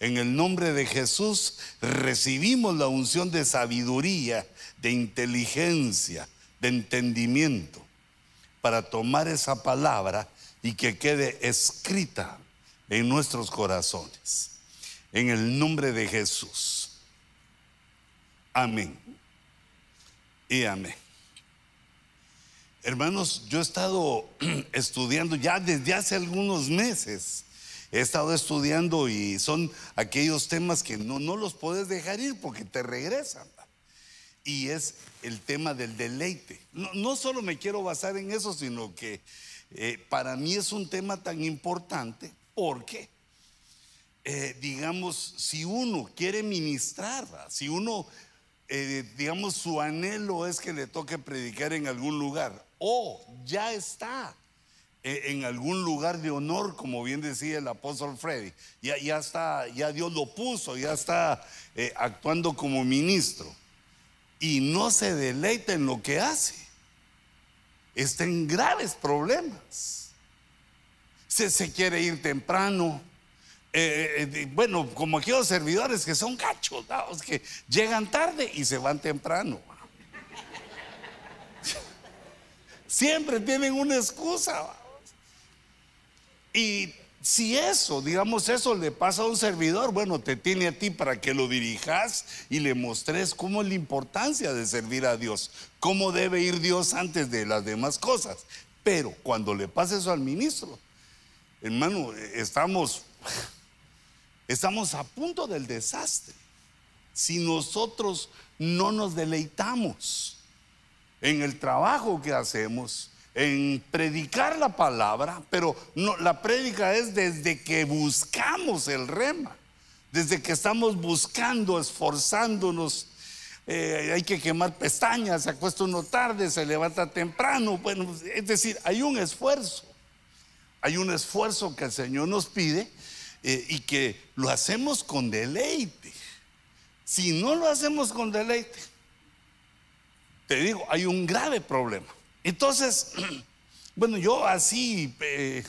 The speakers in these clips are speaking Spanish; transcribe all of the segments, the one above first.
En el nombre de Jesús recibimos la unción de sabiduría, de inteligencia, de entendimiento, para tomar esa palabra y que quede escrita en nuestros corazones. En el nombre de Jesús. Amén. Y amén. Hermanos, yo he estado estudiando ya desde hace algunos meses he estado estudiando y son aquellos temas que no, no los puedes dejar ir porque te regresan. Y es el tema del deleite. No, solo me quiero basar en eso, sino que eh, para mí es un tema tan importante porque, eh, digamos, si uno quiere ministrar, si uno, eh, digamos, su anhelo es que le toque predicar en algún lugar, o ya está en algún lugar de honor, como bien decía el apóstol Freddy. Ya, ya está, ya Dios lo puso, ya está eh, actuando como ministro. Y no se deleita en lo que hace. Está en graves problemas. Se, se quiere ir temprano. Eh, eh, bueno, como aquellos servidores que son cachos, que llegan tarde y se van temprano. Siempre tienen una excusa. Y si eso, digamos, eso le pasa a un servidor, bueno, te tiene a ti para que lo dirijas y le mostres cómo es la importancia de servir a Dios, cómo debe ir Dios antes de las demás cosas. Pero cuando le pasa eso al ministro, hermano, estamos, estamos a punto del desastre. Si nosotros no nos deleitamos en el trabajo que hacemos, en predicar la palabra, pero la prédica es desde que buscamos el rema, desde que estamos buscando, esforzándonos. Eh, hay que quemar pestañas, se acuesta uno tarde, se levanta temprano. Bueno, es decir, hay un esfuerzo, hay un esfuerzo que el Señor nos pide eh, y que lo hacemos con deleite. Si no lo hacemos con deleite, te digo, hay un grave problema. Entonces, bueno, yo así eh,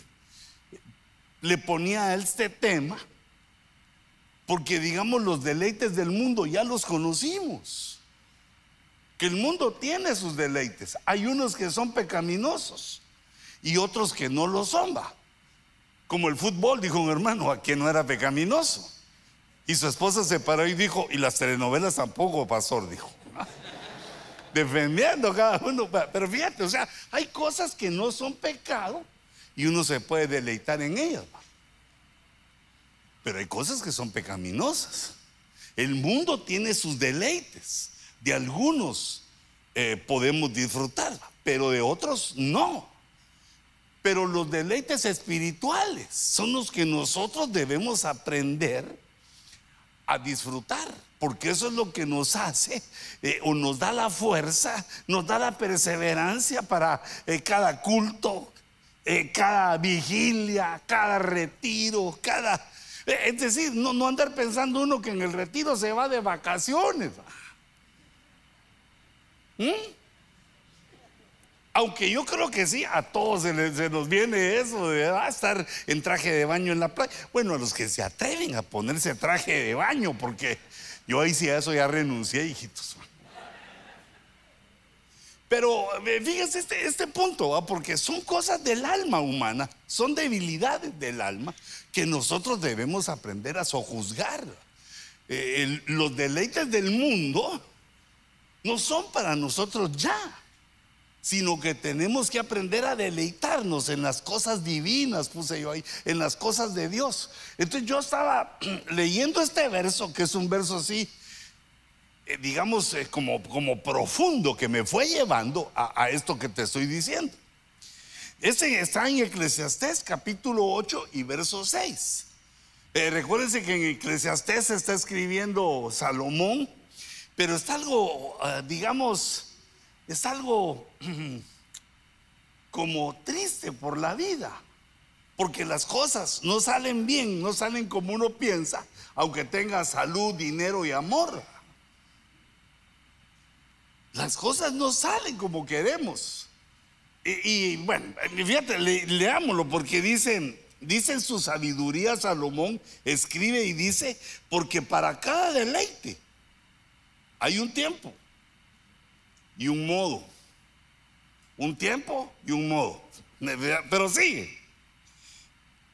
le ponía a este tema, porque digamos los deleites del mundo ya los conocimos, que el mundo tiene sus deleites. Hay unos que son pecaminosos y otros que no lo son, va. Como el fútbol, dijo un hermano, a quien no era pecaminoso. Y su esposa se paró y dijo, y las telenovelas tampoco, pastor, dijo defendiendo cada uno. Pero fíjate, o sea, hay cosas que no son pecado y uno se puede deleitar en ellas. Pero hay cosas que son pecaminosas. El mundo tiene sus deleites. De algunos eh, podemos disfrutar, pero de otros no. Pero los deleites espirituales son los que nosotros debemos aprender a disfrutar porque eso es lo que nos hace eh, o nos da la fuerza, nos da la perseverancia para eh, cada culto, eh, cada vigilia, cada retiro, cada... es decir, no, no andar pensando uno que en el retiro se va de vacaciones. ¿Mm? Aunque yo creo que sí, a todos se, nos viene eso de ah, estar en traje de baño en la playa. Bueno, a los que se atreven a ponerse traje de baño, porque yo ahí sí a eso ya renuncié, hijitos. Pero eh, fíjense este, este punto, porque son cosas del alma humana, son debilidades del alma que nosotros debemos aprender a sojuzgar. Eh, los deleites del mundo no son para nosotros ya sino que tenemos que aprender a deleitarnos en las cosas divinas, puse yo ahí, en las cosas de Dios. Entonces yo estaba leyendo este verso, que es un verso así, eh, digamos, eh, como, como profundo, que me fue llevando a, esto que te estoy diciendo. Este está en Eclesiastés capítulo 8 y verso 6. Eh, recuérdense que en Eclesiastés está escribiendo Salomón, pero está algo, ah, digamos, es algo como triste por la vida, porque las cosas no salen bien, no salen como uno piensa, aunque tenga salud, dinero y amor. Las cosas no salen como queremos. Y, bueno, fíjate, leámoslo porque dicen, dice en su sabiduría Salomón, escribe y dice, porque para cada deleite hay un tiempo y un modo. Un tiempo y un modo. Pero sigue.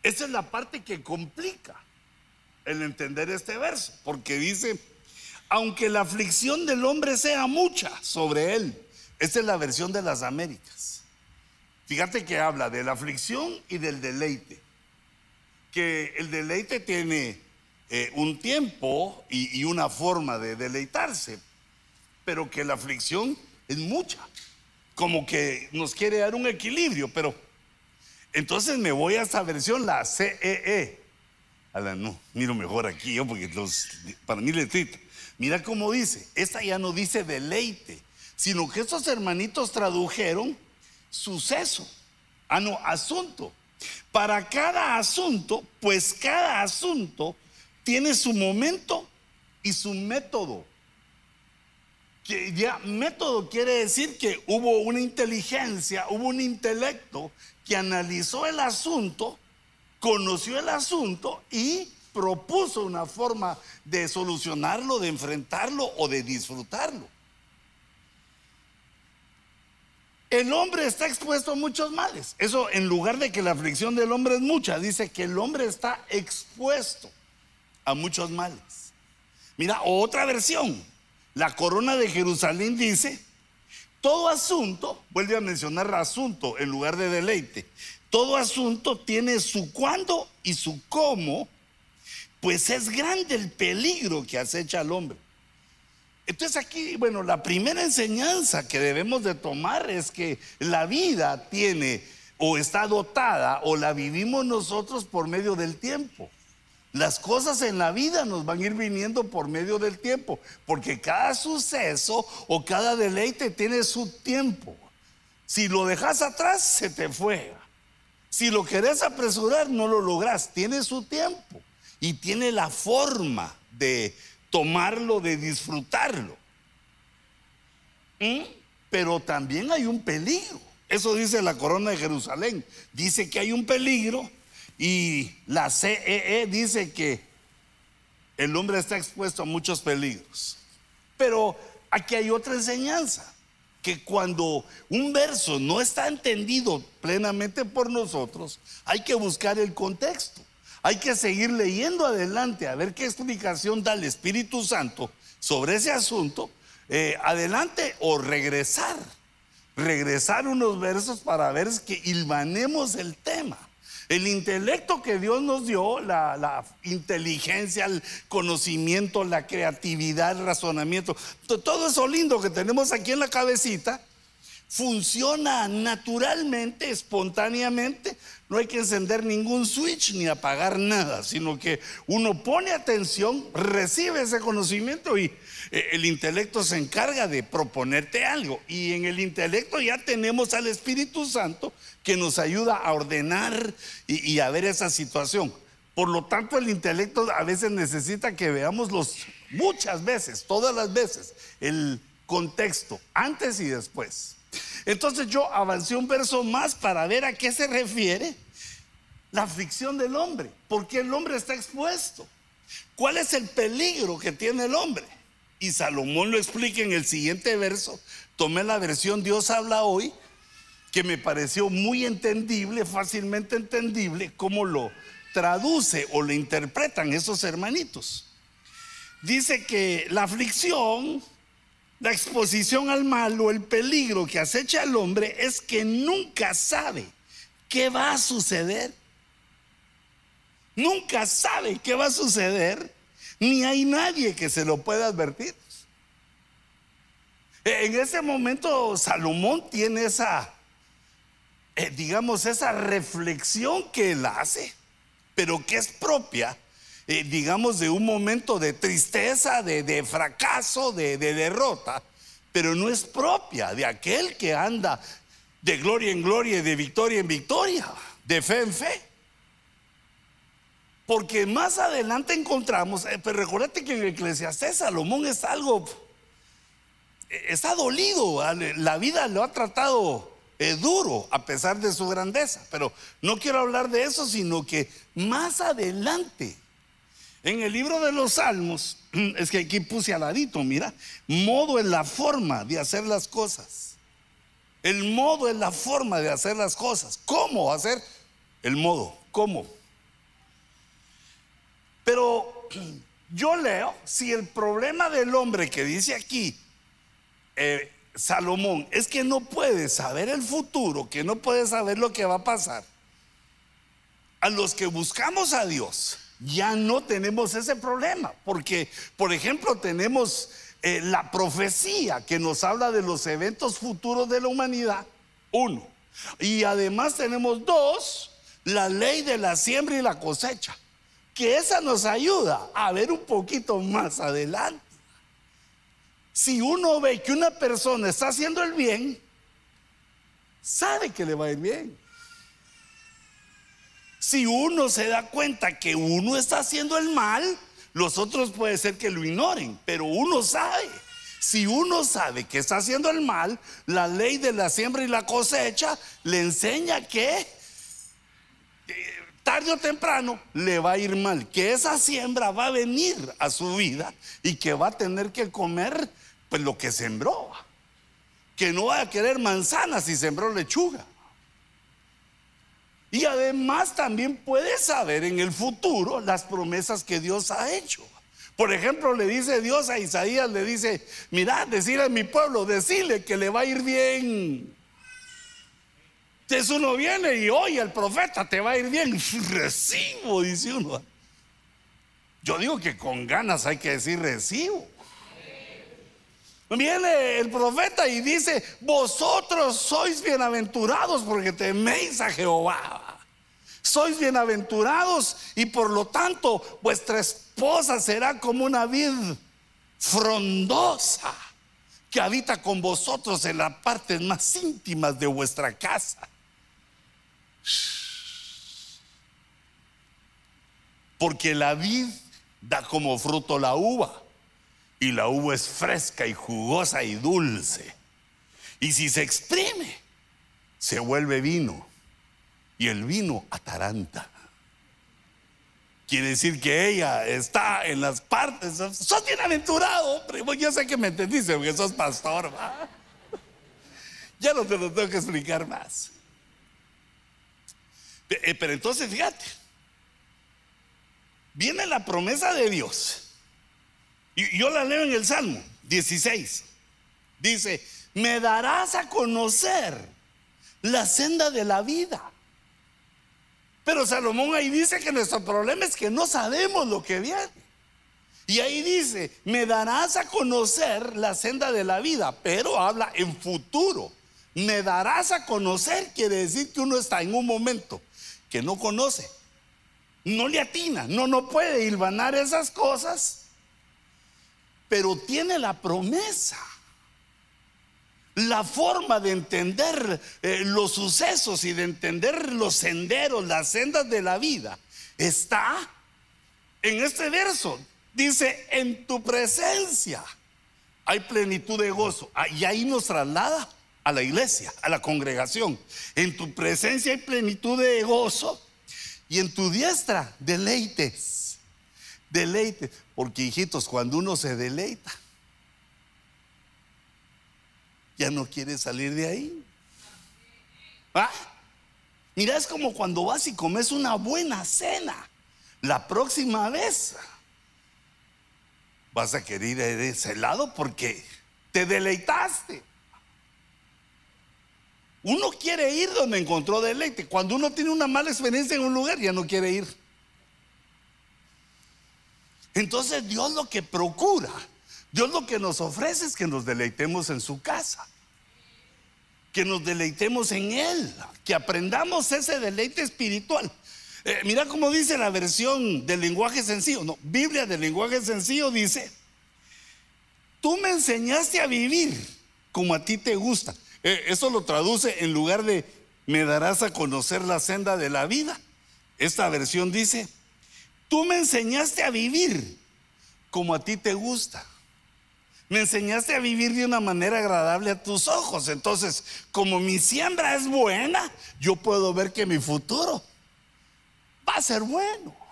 Esa es la parte que complica el entender este verso, porque dice, aunque la aflicción del hombre sea mucha sobre él, esta es la versión de las Américas. Fíjate que habla de la aflicción y del deleite. Que el deleite tiene eh, un tiempo y, y una forma de deleitarse, pero que la aflicción es mucha. Como que nos quiere dar un equilibrio, pero entonces me voy a esta versión, la CEE. A la, no, miro mejor aquí yo porque los, para mí le escrito. Mira cómo dice, esta ya no dice deleite, sino que estos hermanitos tradujeron suceso, ah no, asunto. Para cada asunto, pues cada asunto tiene su momento y su método. Que ya método quiere decir que hubo una inteligencia, hubo un intelecto que analizó el asunto, conoció el asunto y propuso una forma de solucionarlo, de enfrentarlo o de disfrutarlo. El hombre está expuesto a muchos males. Eso en lugar de que la aflicción del hombre es mucha, dice que el hombre está expuesto a muchos males. Mira, otra versión. La corona de Jerusalén dice, todo asunto, vuelve a mencionar asunto en lugar de deleite, todo asunto tiene su cuándo y su cómo, pues es grande el peligro que acecha al hombre. Entonces aquí, bueno, la primera enseñanza que debemos de tomar es que la vida tiene o está dotada o la vivimos nosotros por medio del tiempo. Las cosas en la vida nos van a ir viniendo por medio del tiempo, porque cada suceso o cada deleite tiene su tiempo. Si lo dejas atrás, se te fue. Si lo querés apresurar, no lo logras. Tiene su tiempo y tiene la forma de tomarlo, de disfrutarlo. ¿Mm? Pero también hay un peligro. Eso dice la corona de Jerusalén. Dice que hay un peligro y la CEE e dice que el hombre está expuesto a muchos peligros. Pero aquí hay otra enseñanza, que cuando un verso no está entendido plenamente por nosotros, hay que buscar el contexto. Hay que seguir leyendo adelante a ver qué explicación da el Espíritu Santo sobre ese asunto. Eh, adelante o regresar. Regresar unos versos para ver que hilvanemos el tema. El intelecto que Dios nos dio, la, inteligencia, el conocimiento, la creatividad, el razonamiento, todo eso lindo que tenemos aquí en la cabecita, funciona naturalmente, espontáneamente. No hay que encender ningún switch ni apagar nada, sino que uno pone atención, recibe ese conocimiento y eh, el intelecto se encarga de proponerte algo. Y en el intelecto ya tenemos al Espíritu Santo que nos ayuda a ordenar y, a ver esa situación. Por lo tanto, el intelecto a veces necesita que veamos los, muchas veces, todas las veces, el contexto, antes y después. Entonces yo avancé un verso más para ver a qué se refiere la aflicción del hombre. ¿Por qué el hombre está expuesto? ¿Cuál es el peligro que tiene el hombre? Y Salomón lo explica en el siguiente verso. Tomé la versión Dios habla hoy, que me pareció muy entendible, fácilmente entendible, cómo lo traduce o lo interpretan esos hermanitos. Dice que la aflicción la exposición al mal o el peligro que acecha al hombre es que nunca sabe qué va a suceder. Nunca sabe qué va a suceder, ni hay nadie que se lo pueda advertir. En ese momento Salomón tiene esa, eh, digamos, esa reflexión que él hace, pero que es propia eh, digamos, de un momento de tristeza, de, fracaso, de, de derrota, pero no es propia de aquel que anda de gloria en gloria de victoria en victoria, de fe en fe. Porque más adelante encontramos, eh, pero recuérdate que en Eclesiastés Salomón es algo, eh, está dolido, la vida lo ha tratado duro a pesar de su grandeza. Pero no quiero hablar de eso, sino que más adelante, en el libro de los Salmos, es que aquí puse al ladito, mira, modo es la forma de hacer las cosas. El modo es la forma de hacer las cosas. ¿Cómo hacer? El modo. ¿Cómo? Pero yo leo, si el problema del hombre que dice aquí, eh, Salomón, es que no puede saber el futuro, que no puede saber lo que va a pasar. A los que buscamos a Dios, ya no tenemos ese problema, porque, por ejemplo, tenemos eh, la profecía que nos habla de los eventos futuros de la humanidad, uno. Y además tenemos dos, la ley de la siembra y la cosecha, que esa nos ayuda a ver un poquito más adelante si uno ve que una persona está haciendo el bien, sabe que le va a ir bien. Si uno se da cuenta que uno está haciendo el mal, los otros puede ser que lo ignoren, pero uno sabe. Si uno sabe que está haciendo el mal, la ley de la siembra y la cosecha le enseña que eh, tarde o temprano le va a ir mal, que esa siembra va a venir a su vida y que va a tener que comer pues lo que sembró. Que no va a querer manzanas si sembró lechuga. Y además también puede saber en el futuro las promesas que Dios ha hecho. Por ejemplo, le dice Dios a Isaías, le dice, mira, decirle a mi pueblo, decirle que le va a ir bien. Entonces uno viene y oye al profeta, te va a ir bien. Recibo, dice uno. Yo digo que con ganas hay que decir recibo. Viene el profeta y dice, vosotros sois bienaventurados porque teméis a Jehová. Sois bienaventurados y por lo tanto vuestra esposa será como una vid frondosa que habita con vosotros en las partes más íntimas de vuestra casa. Porque la vid da como fruto la uva y la uva es fresca y jugosa y dulce. Y si se exprime, se vuelve vino. Y el vino ataranta. Quiere decir que ella está en las partes. Sos bienaventurado, hombre. Yo sé que me entendiste porque sos pastor. Ya no te lo tengo que explicar más. Eh, pero entonces fíjate. Viene la promesa de Dios yo la leo en el Salmo 16. Dice, me darás a conocer la senda de la vida. Pero Salomón ahí dice que nuestro problema es que no sabemos lo que viene. Y ahí dice, me darás a conocer la senda de la vida, pero habla en futuro. Me darás a conocer quiere decir que uno está en un momento que no conoce, no le atina, no, no puede hilvanar esas cosas pero tiene la promesa. La forma de entender eh, los sucesos y de entender los senderos, las sendas de la vida, está en este verso. Dice, en tu presencia hay plenitud de gozo. Ah, y ahí nos traslada a la iglesia, a la congregación. En tu presencia hay plenitud de gozo y en tu diestra deleites. Deleites. Porque hijitos, cuando uno se deleita, ya no quiere salir de ahí. ¿Ah? Mira, es como cuando vas y comes una buena cena. La próxima vez vas a querer ir a ese lado porque te deleitaste. Uno quiere ir donde encontró deleite. Cuando uno tiene una mala experiencia en un lugar, ya no quiere ir. Entonces Dios lo que procura, Dios lo que nos ofrece es que nos deleitemos en su casa, que nos deleitemos en Él, que aprendamos ese deleite espiritual. Eh, mira cómo dice la versión del lenguaje sencillo, no, Biblia del lenguaje sencillo dice, tú me enseñaste a vivir como a ti te gusta. Eh, eso lo traduce en lugar de me darás a conocer la senda de la vida. Esta versión dice, Tú me enseñaste a vivir como a ti te gusta. Me enseñaste a vivir de una manera agradable a tus ojos. Entonces, como mi siembra es buena, yo puedo ver que mi futuro va a ser bueno.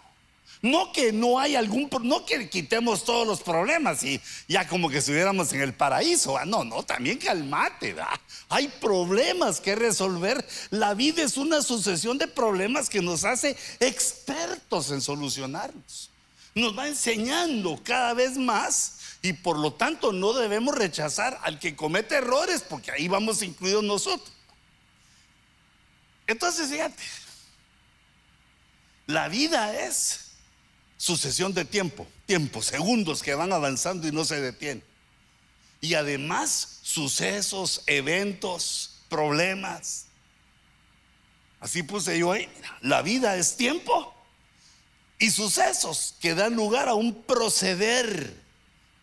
No que no hay algún, no que quitemos todos los problemas y ya como que estuviéramos en el paraíso. No, no, también calmate. Hay problemas que resolver. La vida es una sucesión de problemas que nos hace expertos en solucionarlos. Nos va enseñando cada vez más y por lo tanto no debemos rechazar al que comete errores porque ahí vamos incluidos nosotros. Entonces, fíjate, la vida es sucesión de tiempo, tiempo, segundos que van avanzando y no se detienen. Y además sucesos, eventos, problemas. Así puse yo ahí, la vida es tiempo y sucesos que dan lugar a un proceder.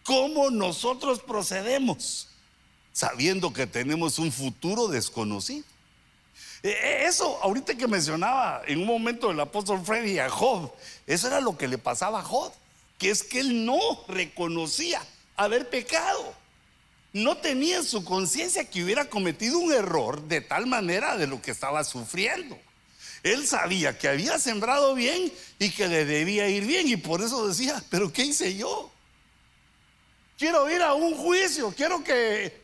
¿Cómo nosotros procedemos? Sabiendo que tenemos un futuro desconocido. Eh, eh, eso, ahorita que mencionaba en un momento el apóstol Freddy a Job, eso era lo que le pasaba a Job, que es que él no reconocía haber pecado. No tenía en su conciencia que hubiera cometido un error de tal manera de lo que estaba sufriendo. Él sabía que había sembrado bien y que le debía ir bien y por eso decía, pero ¿qué hice yo? Quiero ir a un juicio, quiero que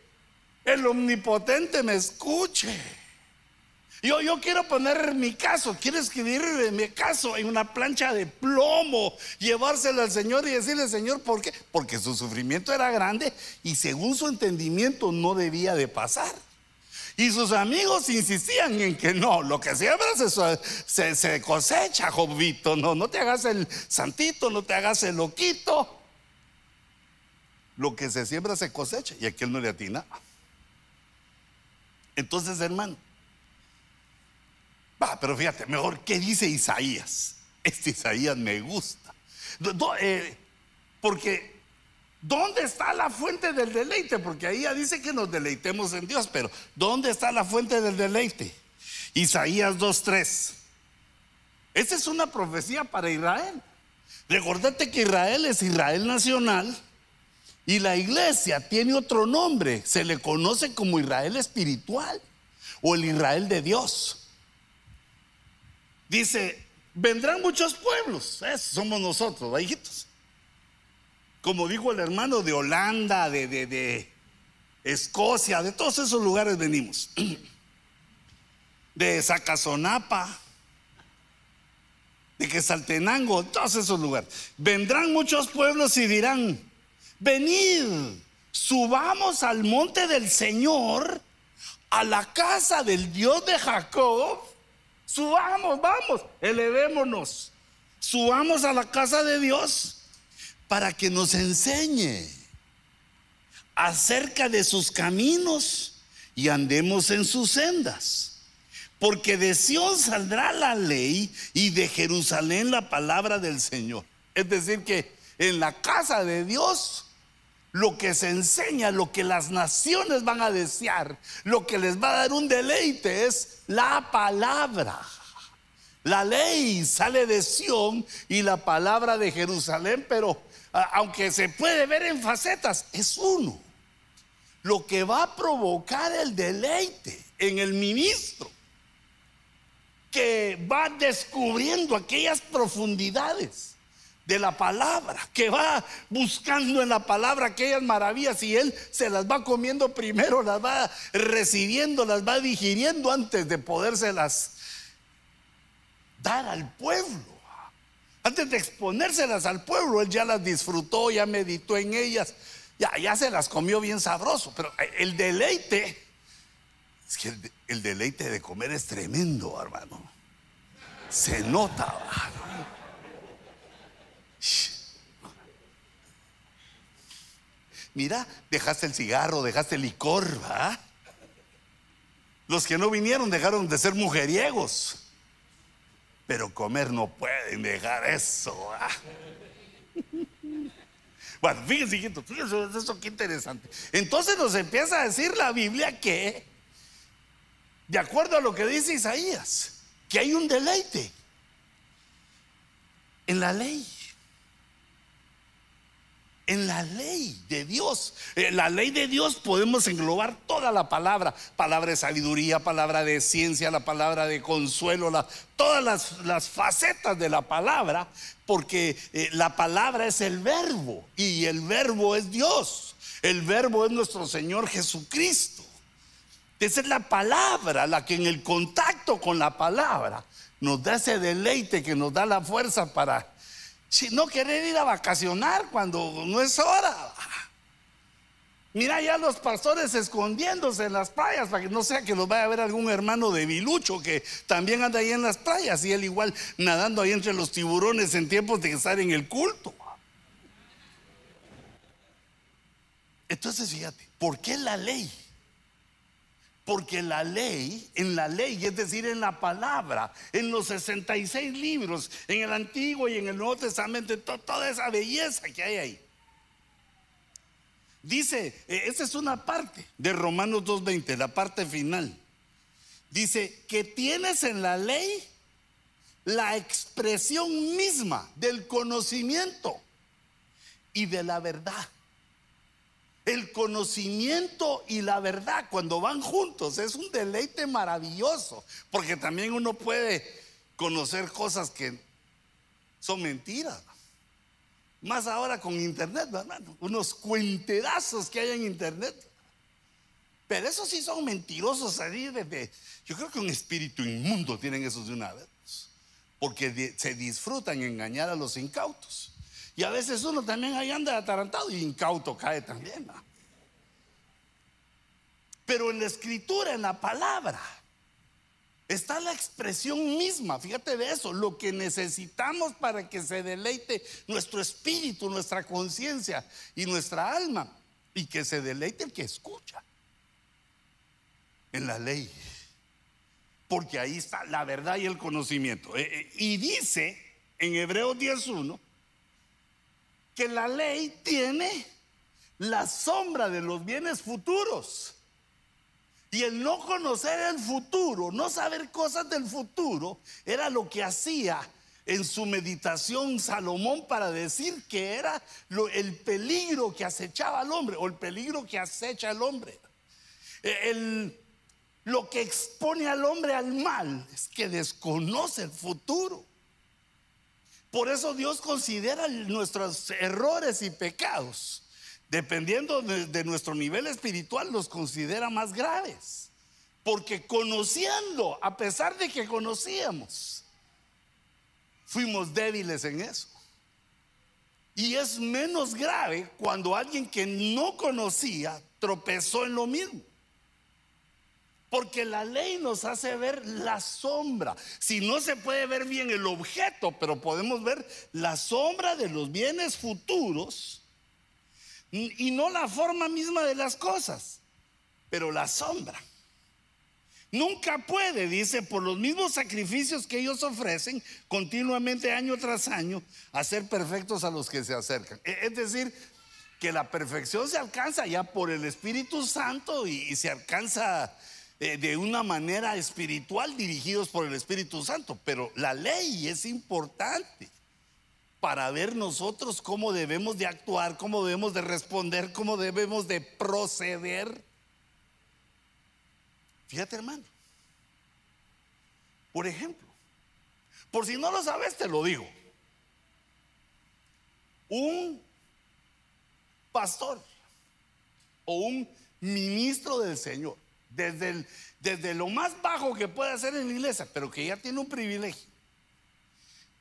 el omnipotente me escuche. Yo, quiero poner mi caso, quiero escribir mi caso en una plancha de plomo, llevárselo al Señor y decirle, Señor, ¿por qué? Porque su sufrimiento era grande y según su entendimiento no debía de pasar. Y sus amigos insistían en que no, lo que siembra se, se, cosecha, Jobito. No, no te hagas el santito, no te hagas el loquito. Lo que se siembra se cosecha y aquel no le atina. Entonces, hermano, Va, pero fíjate, mejor, ¿qué dice Isaías? Este Isaías me gusta. Eh, porque, ¿dónde está la fuente del deleite? Porque ahí ya dice que nos deleitemos en Dios, pero ¿dónde está la fuente del deleite? Isaías 2.3. Esta es una profecía para Israel. Recordate que Israel es Israel nacional y la iglesia tiene otro nombre. Se le conoce como Israel espiritual o el Israel de Dios. Dice, vendrán muchos pueblos, somos nosotros, hijitos. Como dijo el hermano de Holanda, de, de, Escocia, de todos esos lugares venimos. De Zacazonapa, de Quesaltenango, todos esos lugares. Vendrán muchos pueblos y dirán, venid, subamos al monte del Señor, a la casa del Dios de Jacob Subamos, vamos, elevémonos. Subamos a la casa de Dios para que nos enseñe acerca de sus caminos y andemos en sus sendas. Porque de Sión saldrá la ley y de Jerusalén la palabra del Señor. Es decir, que en la casa de Dios lo que se enseña, lo que las naciones van a desear, lo que les va a dar un deleite es la palabra. La ley sale de Sión y la palabra de Jerusalén, pero aunque se puede ver en facetas, es uno. Lo que va a provocar el deleite en el ministro, que va descubriendo aquellas profundidades de la palabra, que va buscando en la palabra aquellas maravillas y él se las va comiendo primero, las va recibiendo, las va digiriendo antes de podérselas dar al pueblo. Antes de exponérselas al pueblo, él ya las disfrutó, ya meditó en ellas, ya, ya se las comió bien sabroso, pero el deleite, es que el, deleite de comer es tremendo, hermano. Se nota. Mira, dejaste el cigarro, dejaste el licor. Los que no vinieron dejaron de ser mujeriegos. Pero comer no pueden dejar eso. Bueno, fíjense, fíjense, eso qué interesante. Entonces nos empieza a decir la Biblia que, de acuerdo a lo que dice Isaías, que hay un deleite en la ley. En la ley de Dios. Eh, la ley de Dios podemos englobar toda la palabra, palabra de sabiduría, palabra de ciencia, la palabra de consuelo, todas las, facetas de la palabra, porque eh, la palabra es el verbo y el verbo es Dios. El verbo es nuestro Señor Jesucristo. Esa es la palabra, la que en el contacto con la palabra nos da ese deleite que nos da la fuerza para si no querer ir a vacacionar cuando no es hora. Mira ya los pastores escondiéndose en las playas para que no sea que los vaya a ver algún hermano de Bilucho que también anda ahí en las playas y él igual nadando ahí entre los tiburones en tiempos de estar en el culto. Entonces fíjate, ¿por qué la ley? Porque la ley, en la ley, es decir, en la palabra, en los 66 libros, en el Antiguo y en el Nuevo Testamento, toda esa belleza que hay ahí. Dice, eh, esa es una parte de Romanos 2.20, la parte final. Dice que tienes en la ley la expresión misma del conocimiento y de la verdad. El conocimiento y la verdad cuando van juntos es un deleite maravilloso, porque también uno puede conocer cosas que son mentiras. Más ahora con internet, hermano, unos cuentedazos que hay en internet. Pero esos sí son mentirosos ahí desde. Yo creo que un espíritu inmundo tienen esos de una vez. Porque se disfrutan engañar a los incautos. Y a veces uno también ahí anda atarantado y incauto cae también. Pero en la escritura, en la palabra, está la expresión misma. Fíjate de eso, lo que necesitamos para que se deleite nuestro espíritu, nuestra conciencia y nuestra alma. Y que se deleite el que escucha en la ley. Porque ahí está la verdad y el conocimiento. Eh, eh, y dice en Hebreos 10.1 que la ley tiene la sombra de los bienes futuros. Y el no conocer el futuro, no saber cosas del futuro, era lo que hacía en su meditación Salomón para decir que era el peligro que acechaba al hombre o el peligro que acecha al hombre. E, lo que expone al hombre al mal es que desconoce el futuro. Por eso Dios considera nuestros errores y pecados, dependiendo de, nuestro nivel espiritual, los considera más graves. Porque conociendo, a pesar de que conocíamos, fuimos débiles en eso. Y es menos grave cuando alguien que no conocía tropezó en lo mismo. Porque la ley nos hace ver la sombra. Si no se puede ver bien el objeto, pero podemos ver la sombra de los bienes futuros y no la forma misma de las cosas, pero la sombra. Nunca puede, dice, por los mismos sacrificios que ellos ofrecen continuamente año tras año, hacer perfectos a los que se acercan. E, es decir, que la perfección se alcanza ya por el Espíritu Santo y se alcanza eh, de una manera espiritual dirigidos por el Espíritu Santo, pero la ley es importante para ver nosotros cómo debemos de actuar, cómo debemos de responder, cómo debemos de proceder. Fíjate hermano, por ejemplo, por si no lo sabes te lo digo, un pastor o un ministro del Señor desde, desde lo más bajo que puede hacer en la iglesia, pero que ya tiene un privilegio,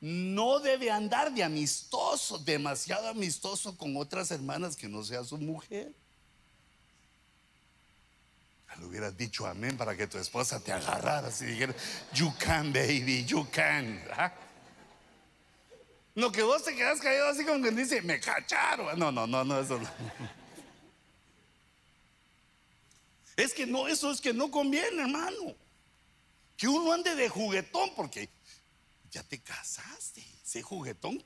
no debe andar de amistoso, demasiado amistoso con otras hermanas que no sea su mujer. Le hubieras dicho amén para que tu esposa te agarrara y dijera, you can, baby, you can. No, que vos te quedas callado así como que dice, me cacharon. No, no, no, no, eso no. Es que no, eso es que no conviene, hermano. Que uno ande de juguetón, porque ya te casaste, sé juguetón.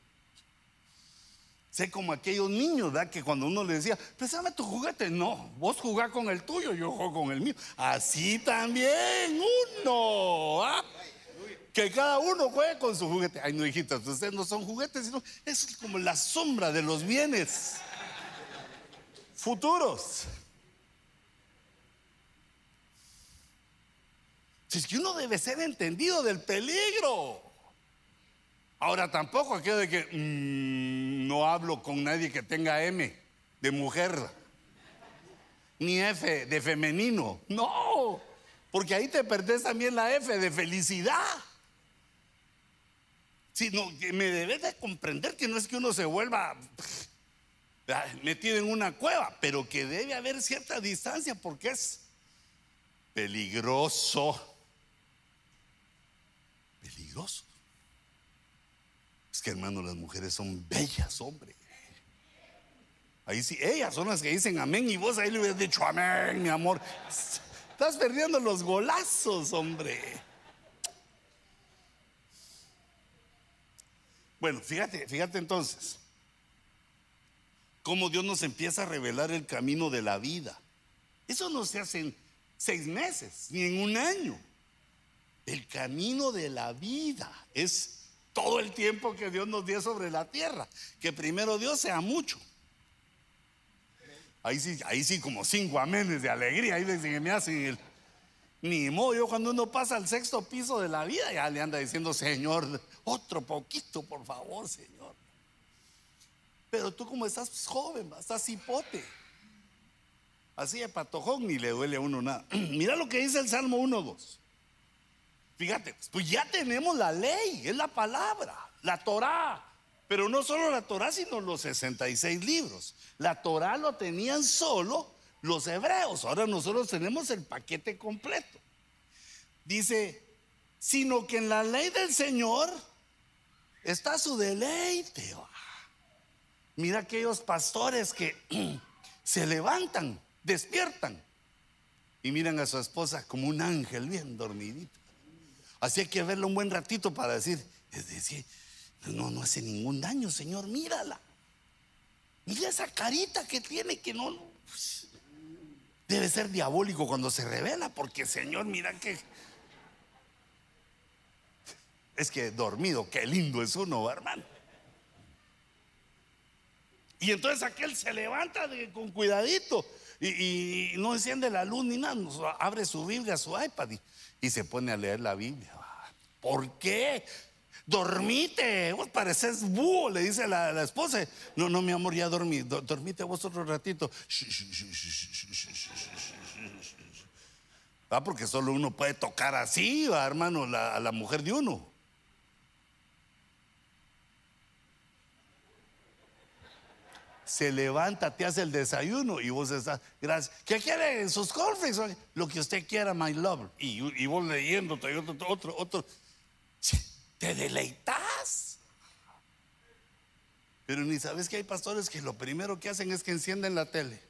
Sé como aquellos niños, ¿verdad? Que cuando uno le decía, préstame tu juguete, no, vos jugás con el tuyo, yo juego con el mío. Así también uno, ¿ah? Que cada uno juegue con su juguete. Ay, no, hijitas, ustedes no son juguetes, sino es como la sombra de los bienes futuros. Si es que uno debe ser entendido del peligro. Ahora tampoco aquello de que mm, no hablo con nadie que tenga M de mujer, ni F de femenino. No, porque ahí te perdés también la F de felicidad. Si no, me debes de comprender que no es que uno se vuelva metido en una cueva, pero que debe haber cierta distancia porque es peligroso. Es que hermano, las mujeres son bellas, hombre. Ahí sí, ellas son las que dicen amén y vos ahí le hubieras dicho amén, mi amor. Estás perdiendo los golazos, hombre. Bueno, fíjate, fíjate entonces, cómo Dios nos empieza a revelar el camino de la vida. Eso no se hace en seis meses, ni en un año. El camino de la vida es todo el tiempo que Dios nos dio sobre la tierra. Que primero Dios sea mucho. Ahí sí, ahí sí, como cinco amenes de alegría. Ahí que me hacen el. Ni modo, yo cuando uno pasa al sexto piso de la vida ya le anda diciendo, Señor, otro poquito, por favor, Señor. Pero tú como estás joven, estás hipote. Así de patojón ni le duele a uno nada. Mira lo que dice el Salmo 1.2. Fíjate, pues ya tenemos la ley, es la palabra, la Torah. Pero no solo la Torah, sino los 66 libros. La Torah lo tenían solo los hebreos. Ahora nosotros tenemos el paquete completo. Dice, sino que en la ley del Señor está su deleite. Mira aquellos pastores que se levantan, despiertan y miran a su esposa como un ángel bien dormidito. Así hay que verlo un buen ratito para decir, es decir, no, no hace ningún daño, Señor, mírala. Mira esa carita que tiene que no, pues, debe ser diabólico cuando se revela, porque Señor, mira que es que dormido, qué lindo es uno, hermano. Y entonces aquel se levanta con cuidadito y, no enciende la luz ni nada, abre su Biblia, su iPad y, se pone a leer la Biblia. ¿Por qué? Dormite, vos pareces búho, le dice la, esposa. No, no, mi amor, ya dormí. dormite vos otro ratito. Ah, porque solo uno puede tocar así, hermano, a la mujer de uno. Se levanta, te hace el desayuno y vos estás, gracias. ¿Qué quiere? Sus cornflakes. Lo que usted quiera, my love. Y, vos leyendo otro, otro. Te deleitas. Pero ni sabes que hay pastores que lo primero que hacen es que encienden la tele.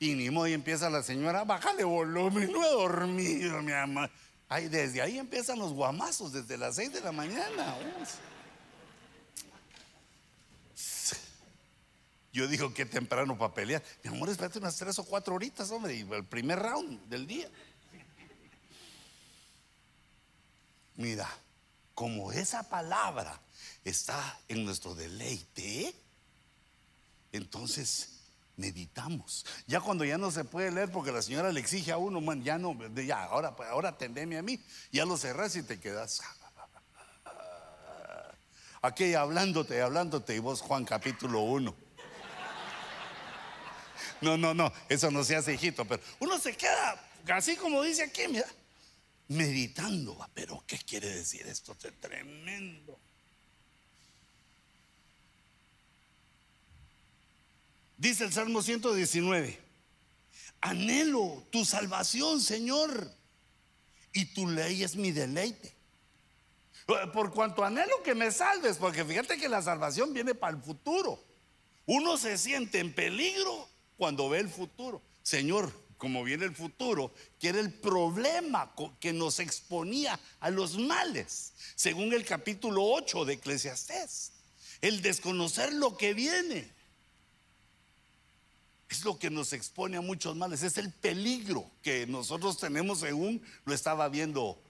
Y ni modo, y empieza la señora, bájale volumen, no he dormido, mi amor. Ay, desde ahí empiezan los guamazos, desde las seis de la mañana. Yo digo que temprano para pelear. Mi amor, espérate unas tres o cuatro horitas, hombre, y el primer round del día. Mira, como esa palabra está en nuestro deleite, entonces meditamos. Ya cuando ya no se puede leer porque la señora le exige a uno, man, ya no, ya, ahora, ahora atendeme a mí, ya lo cerras y te quedas. Aquí hablándote, hablándote, y vos, Juan capítulo 1. No, no, no, eso no se hace, hijito, pero uno se queda, así como dice aquí, mira, meditando. Pero, ¿qué quiere decir esto? Es tremendo. Dice el Salmo 119, anhelo tu salvación, Señor, y tu ley es mi deleite. Por cuanto anhelo que me salves, porque fíjate que la salvación viene para el futuro. Uno se siente en peligro cuando ve el futuro. Señor, como viene el futuro, que era el problema que nos exponía a los males, según el capítulo 8 de Eclesiastés. El desconocer lo que viene es lo que nos expone a muchos males, es el peligro que nosotros tenemos según lo estaba viendo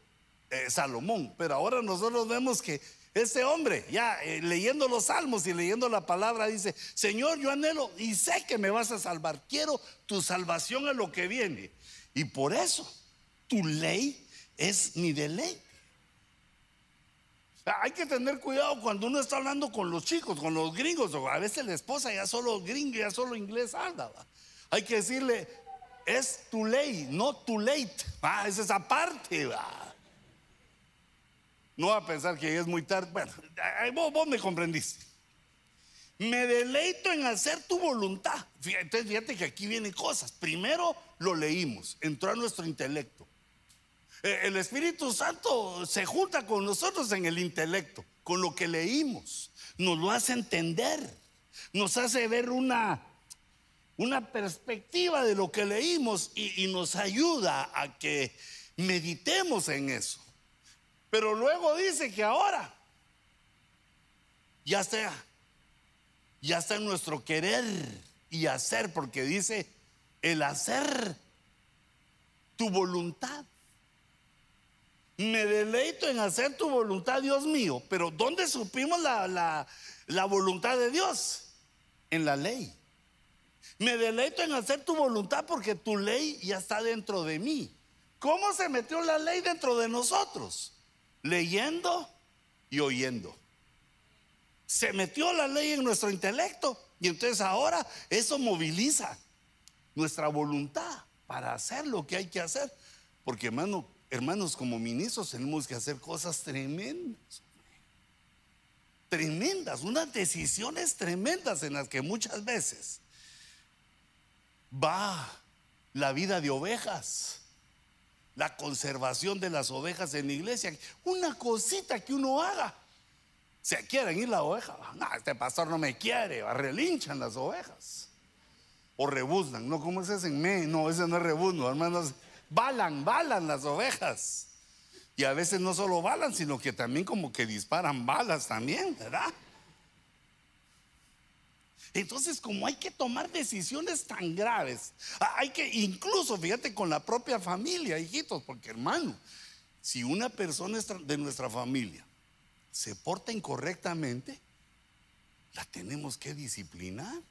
eh, Salomón. Pero ahora nosotros vemos que Este hombre, ya eh, leyendo los salmos y leyendo la palabra, dice, Señor, yo anhelo y sé que me vas a salvar. Quiero tu salvación a lo que viene. Y por eso tu ley es mi deleite. Hay que tener cuidado cuando uno está hablando con los chicos, con los gringos, o a veces la esposa ya solo gringo, ya solo inglés anda. Hay que decirle, es tu ley, no tu late. Es esa parte. ¿va? No va a pensar que es muy tarde. Bueno, vos, me comprendiste. Me deleito en hacer tu voluntad. Entonces, fíjate que aquí vienen cosas. Primero lo leímos, entró a nuestro intelecto. Eh, el Espíritu Santo se junta con nosotros en el intelecto, con lo que leímos. Nos lo hace entender, nos hace ver una, una perspectiva de lo que leímos y nos ayuda a que meditemos en eso. Pero luego dice que ahora ya está, ya está en nuestro querer y hacer, porque dice el hacer tu voluntad. Me deleito en hacer tu voluntad, Dios mío. Pero ¿dónde supimos la, la, voluntad de Dios? En la ley. Me deleito en hacer tu voluntad porque tu ley ya está dentro de mí. ¿Cómo se metió la ley dentro de nosotros? Leyendo y oyendo. Se metió la ley en nuestro intelecto y entonces ahora eso moviliza nuestra voluntad para hacer lo que hay que hacer. Porque hermano, hermanos, como ministros tenemos que hacer cosas tremendas. Tremendas, unas decisiones tremendas en las que muchas veces va la vida de ovejas, la conservación de las ovejas en la iglesia. Una cosita que uno haga. Se quieren ir la oveja. No, este pastor no me quiere. Relinchan las ovejas. O rebuznan. No, ¿cómo es ese en me? No, ese no es rebuzno, hermanos balan, balan las ovejas. Y a veces no solo balan, sino que también como que disparan balas también, ¿verdad? Entonces, como hay que tomar decisiones tan graves, hay que, incluso, fíjate, con la propia familia, hijitos, porque hermano, si una persona de nuestra familia se porta incorrectamente, la tenemos que disciplinar.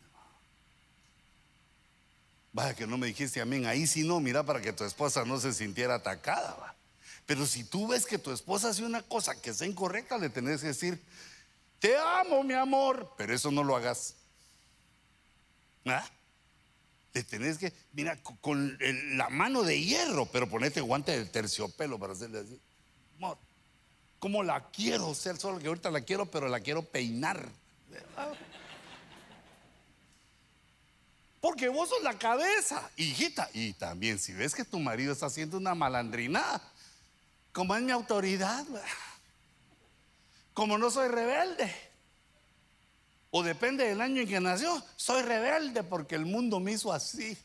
Vaya que no me dijiste amén. Ahí sí no, mira, para que tu esposa no se sintiera atacada. ¿va? Pero si tú ves que tu esposa hace una cosa que sea incorrecta, le tenés que decir, te amo, mi amor, pero eso no lo hagas. ¿Ah? Le tenés que, mira, con la mano de hierro, pero ponete guante de terciopelo para hacerle así. ¿cómo la quiero? O sea, solo que ahorita la quiero, pero la quiero peinar. Porque vos sos la cabeza, hijita. Y también si ves que tu marido está haciendo una malandrina, como es mi autoridad, como no soy rebelde, o depende del año en que nació, soy rebelde porque el mundo me hizo así.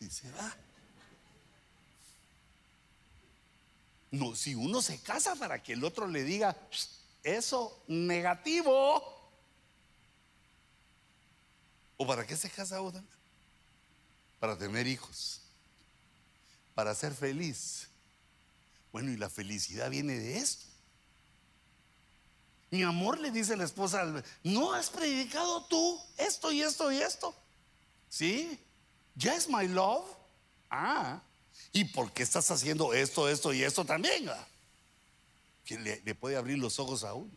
No, si uno se casa para que el otro le diga eso negativo, ¿o para qué se casa uno? para tener hijos, para ser feliz. Bueno, y la felicidad viene de esto. Mi amor le dice la esposa, ¿no has predicado tú esto y esto y esto? ¿Sí? Yes, my love. Ah, ¿y por qué estás haciendo esto, esto y esto también? Ah? Que le, le puede abrir los ojos a uno.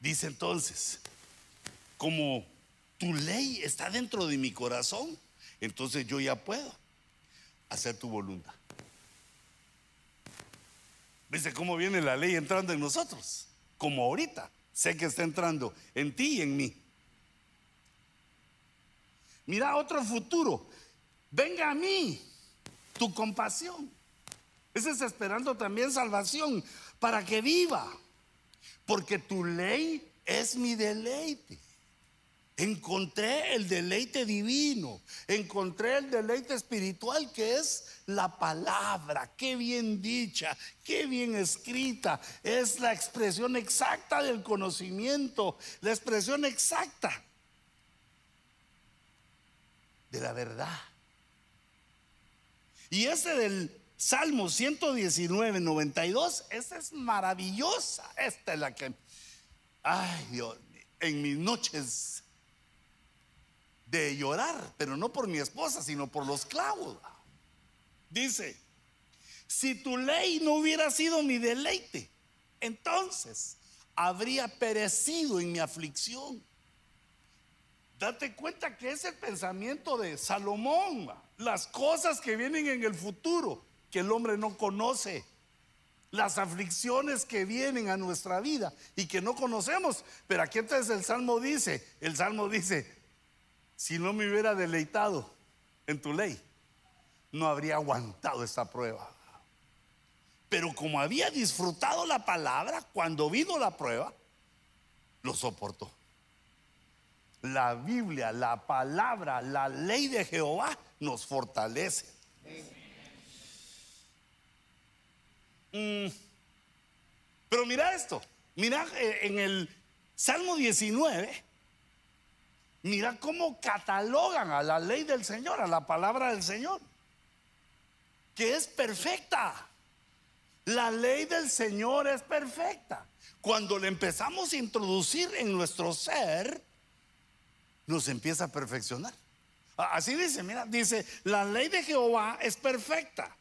Dice entonces, como tu ley está dentro de mi corazón, entonces yo ya puedo hacer tu voluntad. ¿Viste cómo viene la ley entrando en nosotros? Como ahorita. Sé que está entrando en ti y en mí. Mira otro futuro. Venga a mí tu compasión. Ese es esperando también salvación para que viva. Porque tu ley es mi deleite. Encontré el deleite divino, encontré el deleite espiritual que es la palabra, qué bien dicha, qué bien escrita, es la expresión exacta del conocimiento, la expresión exacta de la verdad. Y ese del Salmo 119, 92, esta es maravillosa. Esta es la que, ay Dios, en mis noches de llorar, pero no por mi esposa, sino por los clavos. Dice, si tu ley no hubiera sido mi deleite, entonces habría perecido en mi aflicción. Date cuenta que es el pensamiento de Salomón, las cosas que vienen en el futuro que el hombre no conoce, las aflicciones que vienen a nuestra vida y que no conocemos. Pero aquí entonces el Salmo dice, el Salmo dice, si no me hubiera deleitado en tu ley, no habría aguantado esta prueba. Pero como había disfrutado la palabra, cuando vino la prueba, lo soportó. La Biblia, la palabra, la ley de Jehová nos fortalece. Mm. Pero mira esto, mira eh, en el Salmo 19, mira cómo catalogan a la ley del Señor, a la palabra del Señor, que es perfecta. La ley del Señor es perfecta. Cuando le empezamos a introducir en nuestro ser, nos empieza a perfeccionar. Así dice, mira, dice, la ley de Jehová es perfecta,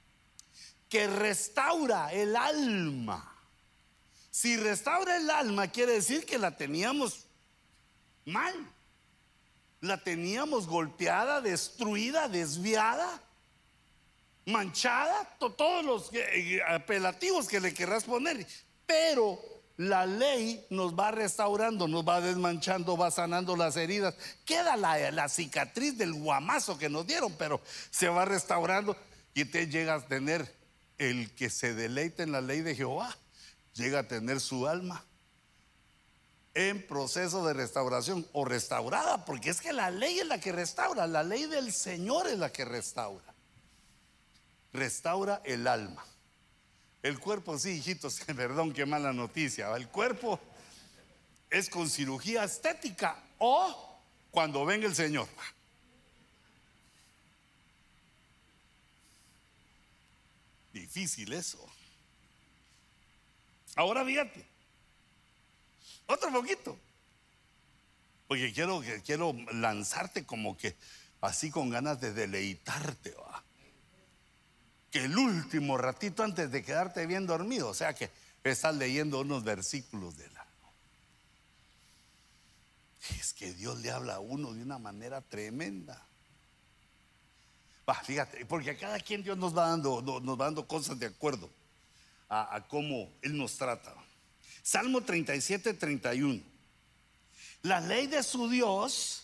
que restaura el alma. Si restaura el alma, quiere decir que la teníamos mal. La teníamos golpeada, destruida, desviada, manchada, todos los eh, apelativos que le querrás poner. Pero la ley nos va restaurando, nos va desmanchando, va sanando las heridas. Queda la, cicatriz del guamazo que nos dieron, pero se va restaurando y te llega a tener el que se deleite en la ley de Jehová, llega a tener su alma en proceso de restauración o restaurada, porque es que la ley es la que restaura, la ley del Señor es la que restaura. Restaura el alma. El cuerpo, sí, hijitos, perdón, qué mala noticia. El cuerpo es con cirugía estética o cuando venga el Señor. Difícil eso. Ahora fíjate, otro poquito. Porque quiero, quiero lanzarte como que así con ganas de deleitarte. ¿va? que el último ratito antes de quedarte bien dormido, o sea que estás leyendo unos versículos de la... Es que Dios le habla a uno de una manera tremenda. Va, fíjate, porque a cada quien Dios nos va dando, nos va dando cosas de acuerdo a, a cómo Él nos trata. Salmo 37, 31. La ley de su Dios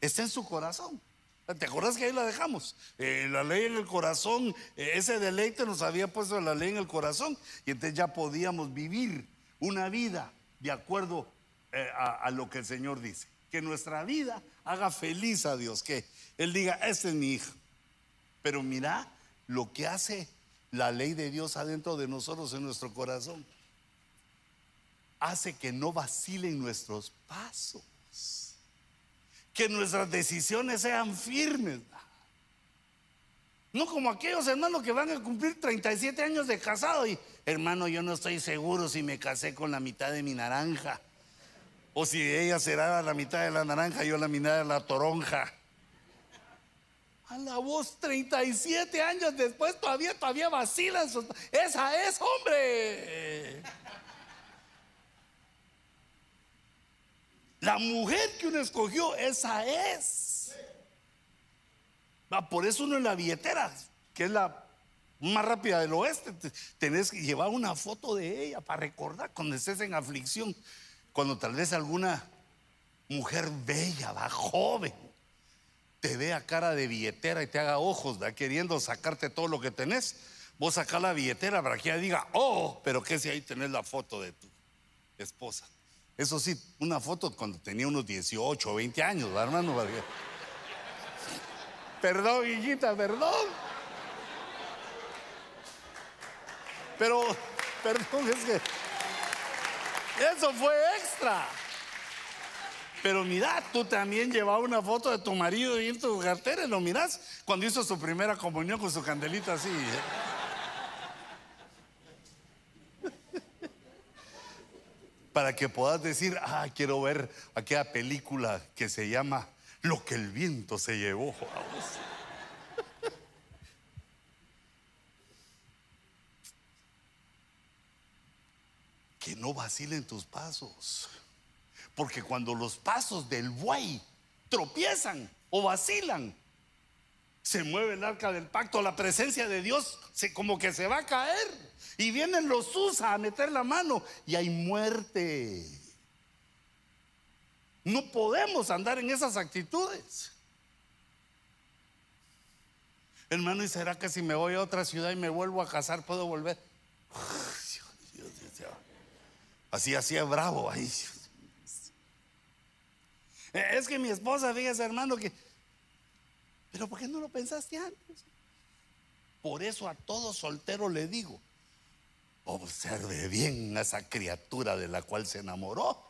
está en su corazón. ¿Te acuerdas que ahí la dejamos? Eh, la ley en el corazón, eh, ese deleite nos había puesto la ley en el corazón y entonces ya podíamos vivir una vida de acuerdo eh, a, lo que el Señor dice. Que nuestra vida haga feliz a Dios, que Él diga, este es mi hijo. Pero mira lo que hace la ley de Dios adentro de nosotros en nuestro corazón. Hace que no vacilen nuestros pasos que nuestras decisiones sean firmes. No como aquellos hermanos que van a cumplir 37 años de casado y, hermano, yo no estoy seguro si me casé con la mitad de mi naranja. O si ella será la mitad de la naranja y yo la mitad de la toronja. A la voz 37 años después todavía, todavía vacilan. Esa es, hombre. La mujer que uno escogió, esa es. por eso uno en la billetera, que es la más rápida del oeste, tenés que llevar una foto de ella para recordar cuando estés en aflicción, cuando tal vez alguna mujer bella, va joven, te vea cara de billetera y te haga ojos, ¿va? queriendo sacarte todo lo que tenés. Vos sacás la billetera para que ella diga, oh, pero que si ahí tenés la foto de tu esposa. Eso sí, una foto cuando tenía unos 18 o 20 años, ¿verdad, hermano? Perdón, hijita, perdón. Pero, perdón, es que eso fue extra. Pero mira, tú también llevabas una foto de tu marido y en tu cartera, ¿lo miras? Cuando hizo su primera comunión con su candelita así. ¿eh? Para que puedas decir, ah, quiero ver aquella película que se llama Lo que el viento se llevó. que no vacilen tus pasos. Porque cuando los pasos del buey tropiezan o vacilan, se mueve el arca del pacto, la presencia de Dios como que se va a caer. Y vienen los usa a meter la mano y hay muerte. No podemos andar en esas actitudes. Hermano, ¿y será que si me voy a otra ciudad y me vuelvo a casar puedo volver? Así, así es bravo. Es que mi esposa, fíjese hermano, que... Pero ¿por qué no lo pensaste antes? Por eso a todo soltero le digo, observe bien a esa criatura de la cual se enamoró,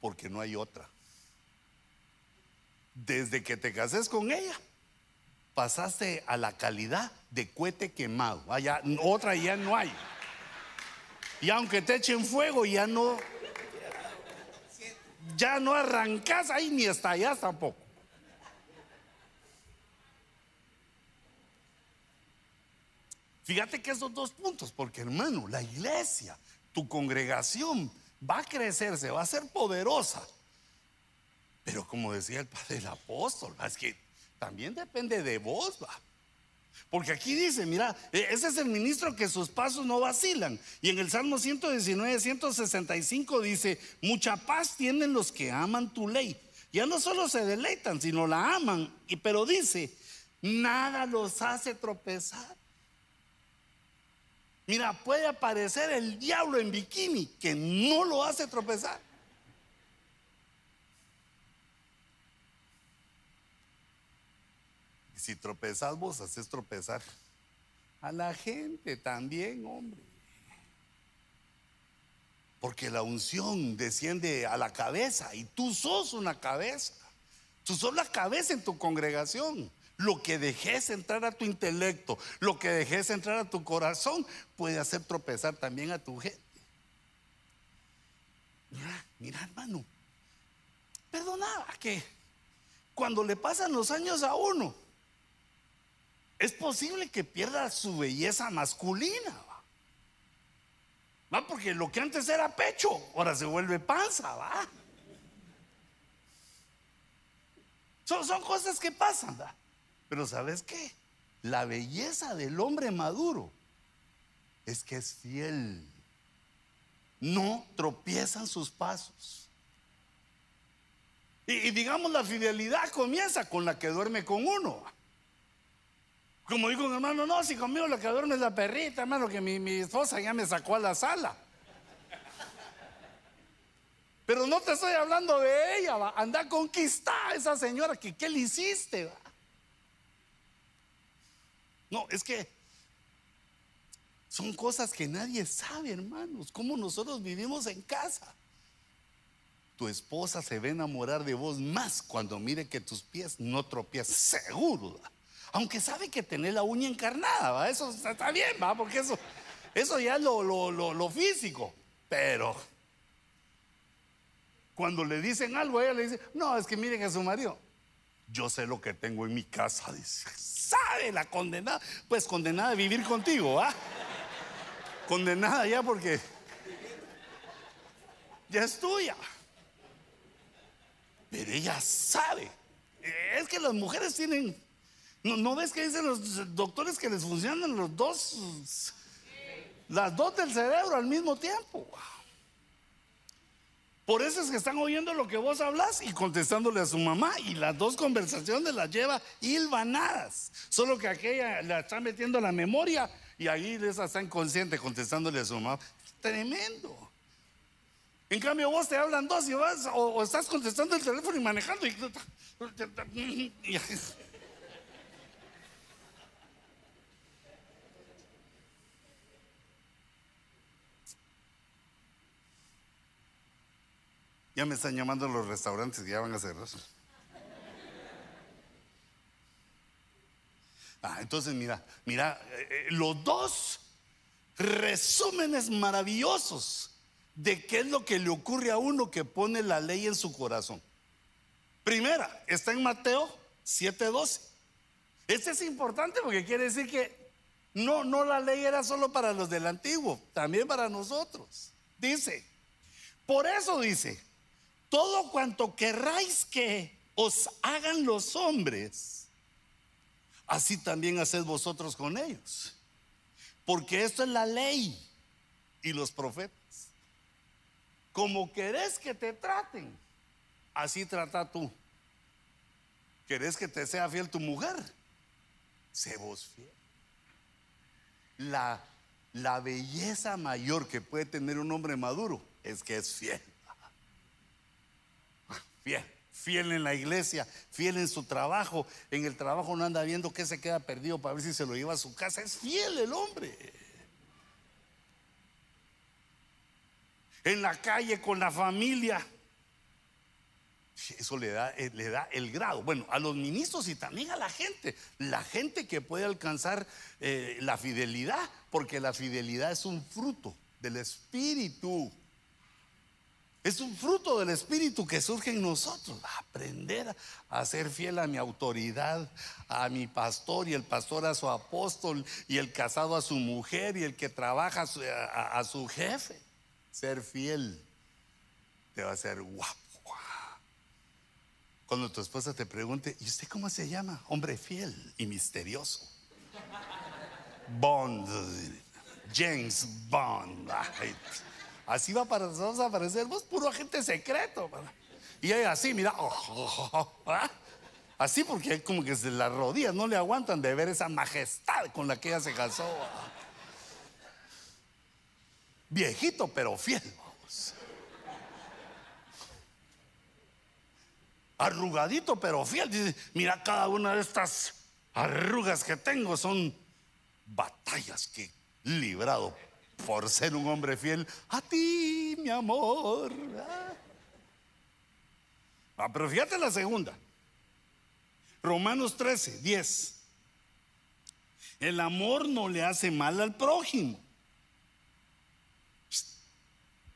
porque no hay otra. Desde que te cases con ella, pasaste a la calidad de cohete quemado. Allá, otra ya no hay. Y aunque te echen fuego, ya no ya no arrancas ahí ni estallas tampoco. Fíjate que esos dos puntos, porque hermano, la iglesia, tu congregación va a crecerse, va a ser poderosa. Pero como decía el padre el apóstol, es que también depende de vos, va. Porque aquí dice, mira, e, ese es el ministro que sus pasos no vacilan. Y en el Salmo 119, 165 dice, mucha paz tienen los que aman tu ley. Ya no solo se deleitan, sino la aman. Y, pero dice, nada los hace tropezar. Mira, puede aparecer el diablo en bikini que no lo hace tropezar. si tropezas vos, haces tropezar a la gente también, hombre. Porque la unción desciende a la cabeza y tú sos una cabeza. Tú sos la cabeza en tu congregación. Lo que dejes entrar a tu intelecto, lo que dejes entrar a tu corazón, puede hacer tropezar también a tu gente. Mira, hermano, perdonaba que cuando le pasan los años a uno, es posible que pierda su belleza masculina. ¿va? Porque lo que antes era pecho, ahora se vuelve panza, ¿va? Son, son cosas que pasan, ¿va? Pero ¿sabes qué? La belleza del hombre maduro es que es fiel. No tropiezan sus pasos. Y, digamos, la fidelidad comienza con la que duerme con uno. Como dijo un hermano, no, si conmigo lo que duerme es la perrita, hermano, que mi, esposa ya me sacó a la sala. Pero no te estoy hablando de ella, va. Anda a conquistar a esa señora que qué le hiciste, va. No, es que son cosas que nadie sabe, hermanos. Cómo nosotros vivimos en casa. Tu esposa se va a enamorar de vos más cuando mire que tus pies no tropiezan, seguro. Aunque sabe que tener la uña encarnada, ¿va? eso está bien, ¿va? porque eso, eso ya es lo, lo, físico. Pero cuando le dicen algo, ella le dice, no, es que miren a su marido. Yo sé lo que tengo en mi casa, dice. ¿Sabe la condenada? Pues condenada a vivir contigo, ¿va? Condenada ya porque ya es tuya. Pero ella sabe. Es que las mujeres tienen ¿No, ves que dicen los doctores que les funcionan los dos, las dos del cerebro al mismo tiempo? Por eso es que están oyendo lo que vos hablas y contestándole a su mamá. Y las dos conversaciones las lleva hilvanadas. Solo que aquella la está metiendo a la memoria y ahí esa está inconsciente contestándole a su mamá. Tremendo. En cambio, vos te hablan dos y vas o, estás contestando el teléfono y manejando. Y, Ya me están llamando los restaurantes que ya van a cerrar. Ah, entonces mira, mira, eh, eh, los dos resúmenes maravillosos de qué es lo que le ocurre a uno que pone la ley en su corazón. Primera, está en Mateo 7:12. Este es importante porque quiere decir que no, no la ley era solo para los del antiguo, también para nosotros. Dice, por eso dice, todo cuanto querráis que os hagan los hombres, así también haced vosotros con ellos. Porque esto es la ley y los profetas. Como querés que te traten, así trata tú. ¿Querés que te sea fiel tu mujer? Sé vos fiel. La, la belleza mayor que puede tener un hombre maduro es que es fiel. Fiel, fiel en la iglesia, fiel en su trabajo. En el trabajo no anda viendo que se queda perdido para ver si se lo lleva a su casa. Es fiel el hombre. En la calle con la familia. Eso le da, eh, le da el grado. Bueno, a los ministros y también a la gente. La gente que puede alcanzar eh, la fidelidad, porque la fidelidad es un fruto del Espíritu. Es un fruto del Espíritu que surge en nosotros. Aprender a ser fiel a mi autoridad, a mi pastor y el pastor a su apóstol y el casado a su mujer y el que trabaja a su, jefe. Ser fiel te va a hacer guapo. Cuando tu esposa te pregunte, ¿y usted cómo se llama? Hombre fiel y misterioso. Bond, James Bond. Así va para nosotros a aparecer vos, puro agente secreto. Y ella así, mira, así porque como que las rodillas no le aguantan de ver esa majestad con la que ella se casó. Viejito pero fiel, vamos. Arrugadito pero fiel. Dice, mira cada una de estas arrugas que tengo son batallas que he librado por ser un hombre fiel a ti, mi amor. Ah, pero fíjate la segunda. Romanos 13, 10. El amor no le hace mal al prójimo.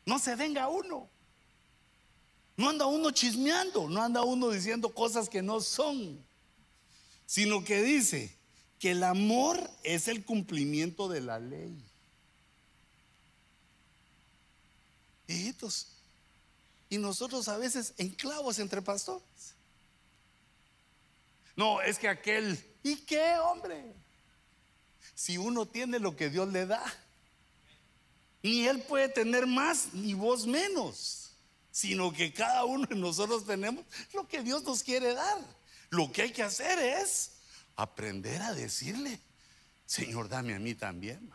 No se venga uno. No anda uno chismeando, no anda uno diciendo cosas que no son, sino que dice que el amor es el cumplimiento de la ley. Hijitos, y nosotros a veces enclavos entre pastores. No, es que aquel, ¿y qué hombre? Si uno tiene lo que Dios le da, ni él puede tener más, ni vos menos, sino que cada uno de nosotros tenemos lo que Dios nos quiere dar. Lo que hay que hacer es aprender a decirle, Señor, dame a mí también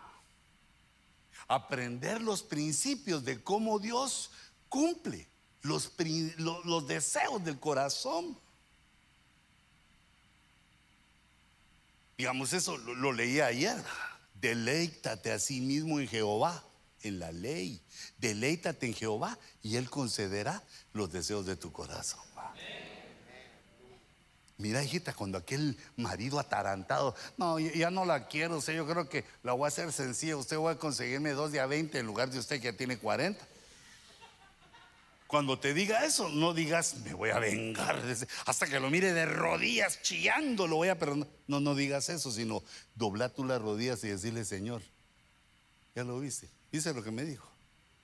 aprender los principios de cómo Dios cumple los, deseos del corazón. Digamos, eso lo, lo leí ayer. Deleítate a sí mismo en Jehová, en la ley. Deleítate en Jehová y Él concederá los deseos de tu corazón. Mira, hijita, cuando aquel marido atarantado, no, ya no la quiero, usted, yo creo que la voy a hacer sencilla. Usted va a conseguirme dos de a 20 en lugar de usted que ya tiene 40. Cuando te diga eso, no digas, me voy a vengar, hasta que lo mire de rodillas, chillando, lo voy a perdonar. No, no digas eso, sino dobla tú las rodillas y decirle, Señor, ya lo viste, dice lo que me dijo.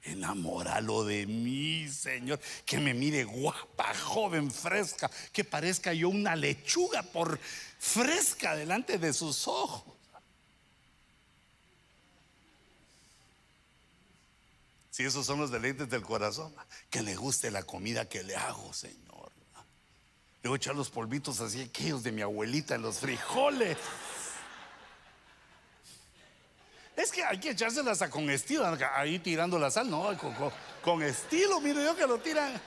Enamóralo de mí, Señor. Que me mire guapa, joven, fresca. Que parezca yo una lechuga por fresca delante de sus ojos. Si esos son los deleites del corazón, que le guste la comida que le hago, Señor. Le voy a echar los polvitos así, aquellos de mi abuelita en los frijoles. Es que hay que echárselas con estilo, ahí tirando la sal, no, con, estilo, mire yo que lo tiran.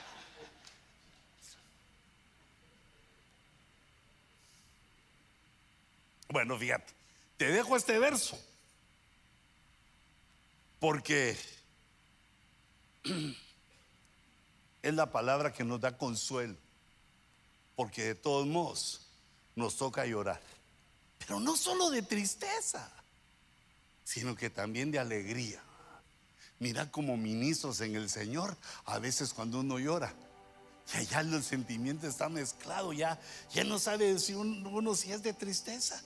Bueno, fíjate, te dejo este verso, porque es la palabra que nos da consuelo, porque de todos modos nos toca llorar, pero no solo de tristeza sino que también de alegría. Mira como ministros en el Señor, a veces cuando uno llora, ya, ya el sentimiento está mezclado, ya, ya no sabe si uno si es de tristeza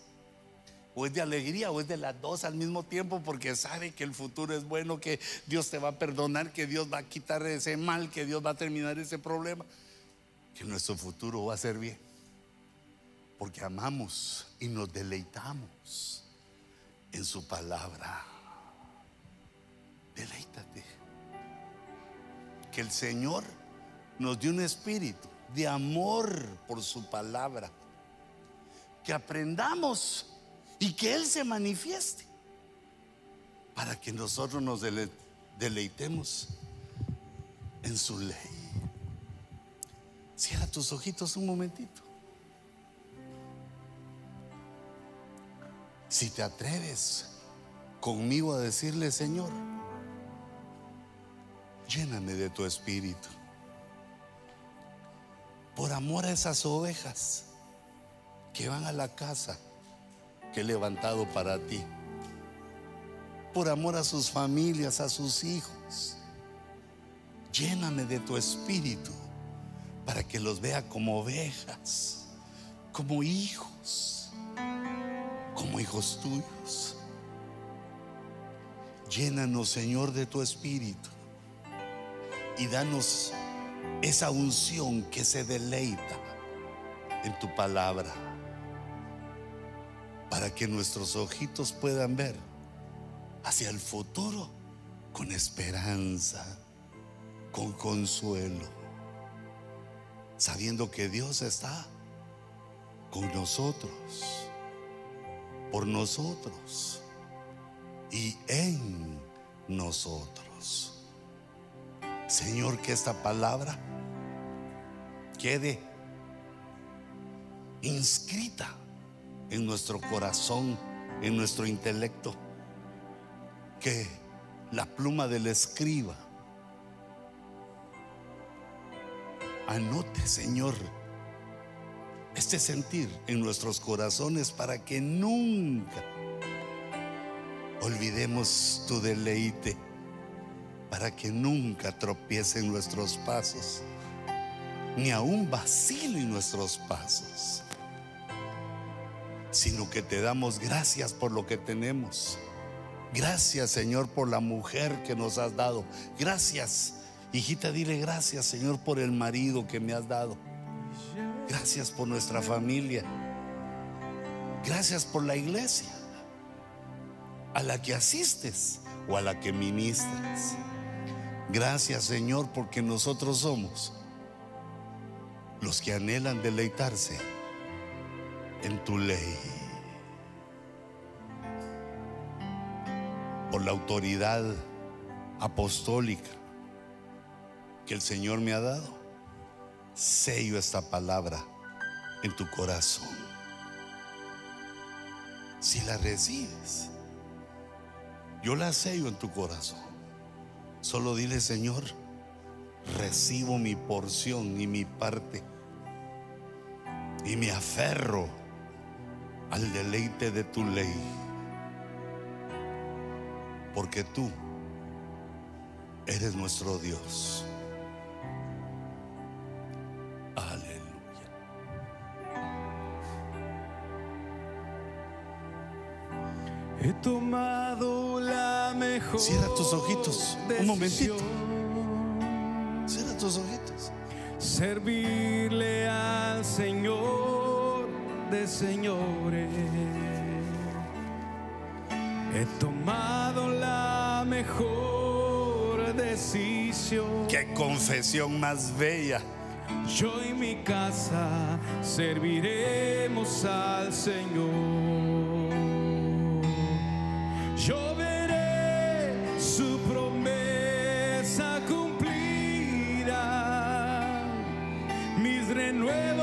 o es de alegría o es de las dos al mismo tiempo porque sabe que el futuro es bueno, que Dios te va a perdonar, que Dios va a quitar ese mal, que Dios va a terminar ese problema, que nuestro futuro va a ser bien. Porque amamos y nos deleitamos en su palabra. Deleítate. Que el Señor nos dio un espíritu de amor por su palabra. Que aprendamos y que Él se manifieste para que nosotros nos deleitemos en su ley. Cierra tus ojitos un momentito. Si te atreves conmigo a decirle, Señor, lléname de tu espíritu. Por amor a esas ovejas que van a la casa que he levantado para ti. Por amor a sus familias, a sus hijos. Lléname de tu espíritu para que los vea como ovejas, como hijos, como hijos tuyos. Llénanos, Señor, de tu espíritu y danos esa unción que se deleita en tu palabra para que nuestros ojitos puedan ver hacia el futuro con esperanza, con consuelo, sabiendo que Dios está con nosotros, por nosotros y en nosotros. Señor, que esta palabra quede inscrita en nuestro corazón, en nuestro intelecto, que la pluma del escriba anote, Señor, este sentir en nuestros corazones para que nunca olvidemos tu deleite, para que nunca tropiecen nuestros pasos, ni aún vacilen nuestros pasos sino que te damos gracias por lo que tenemos. Gracias, Señor, por la mujer que nos has dado. Gracias, hijita, dile gracias, Señor, por el marido que me has dado. Gracias por nuestra familia. Gracias por la iglesia a la que asistes o a la que ministras. Gracias, Señor, porque nosotros somos los que anhelan deleitarse en tu ley. Por la autoridad apostólica que el Señor me ha dado, sello esta palabra en tu corazón. Si la recibes, yo la sello en tu corazón. Solo dile, Señor, recibo mi porción y mi parte y me aferro al deleite de tu ley. Porque tú eres nuestro Dios. He tomado la mejor. Cierra tus ojitos. Un momentito. Cierra tus ojitos. Servirle al Señor de señores. He tomado la mejor decisión. Qué confesión más bella. Yo y mi casa serviremos al Señor. Cumplida. Mis renuevos les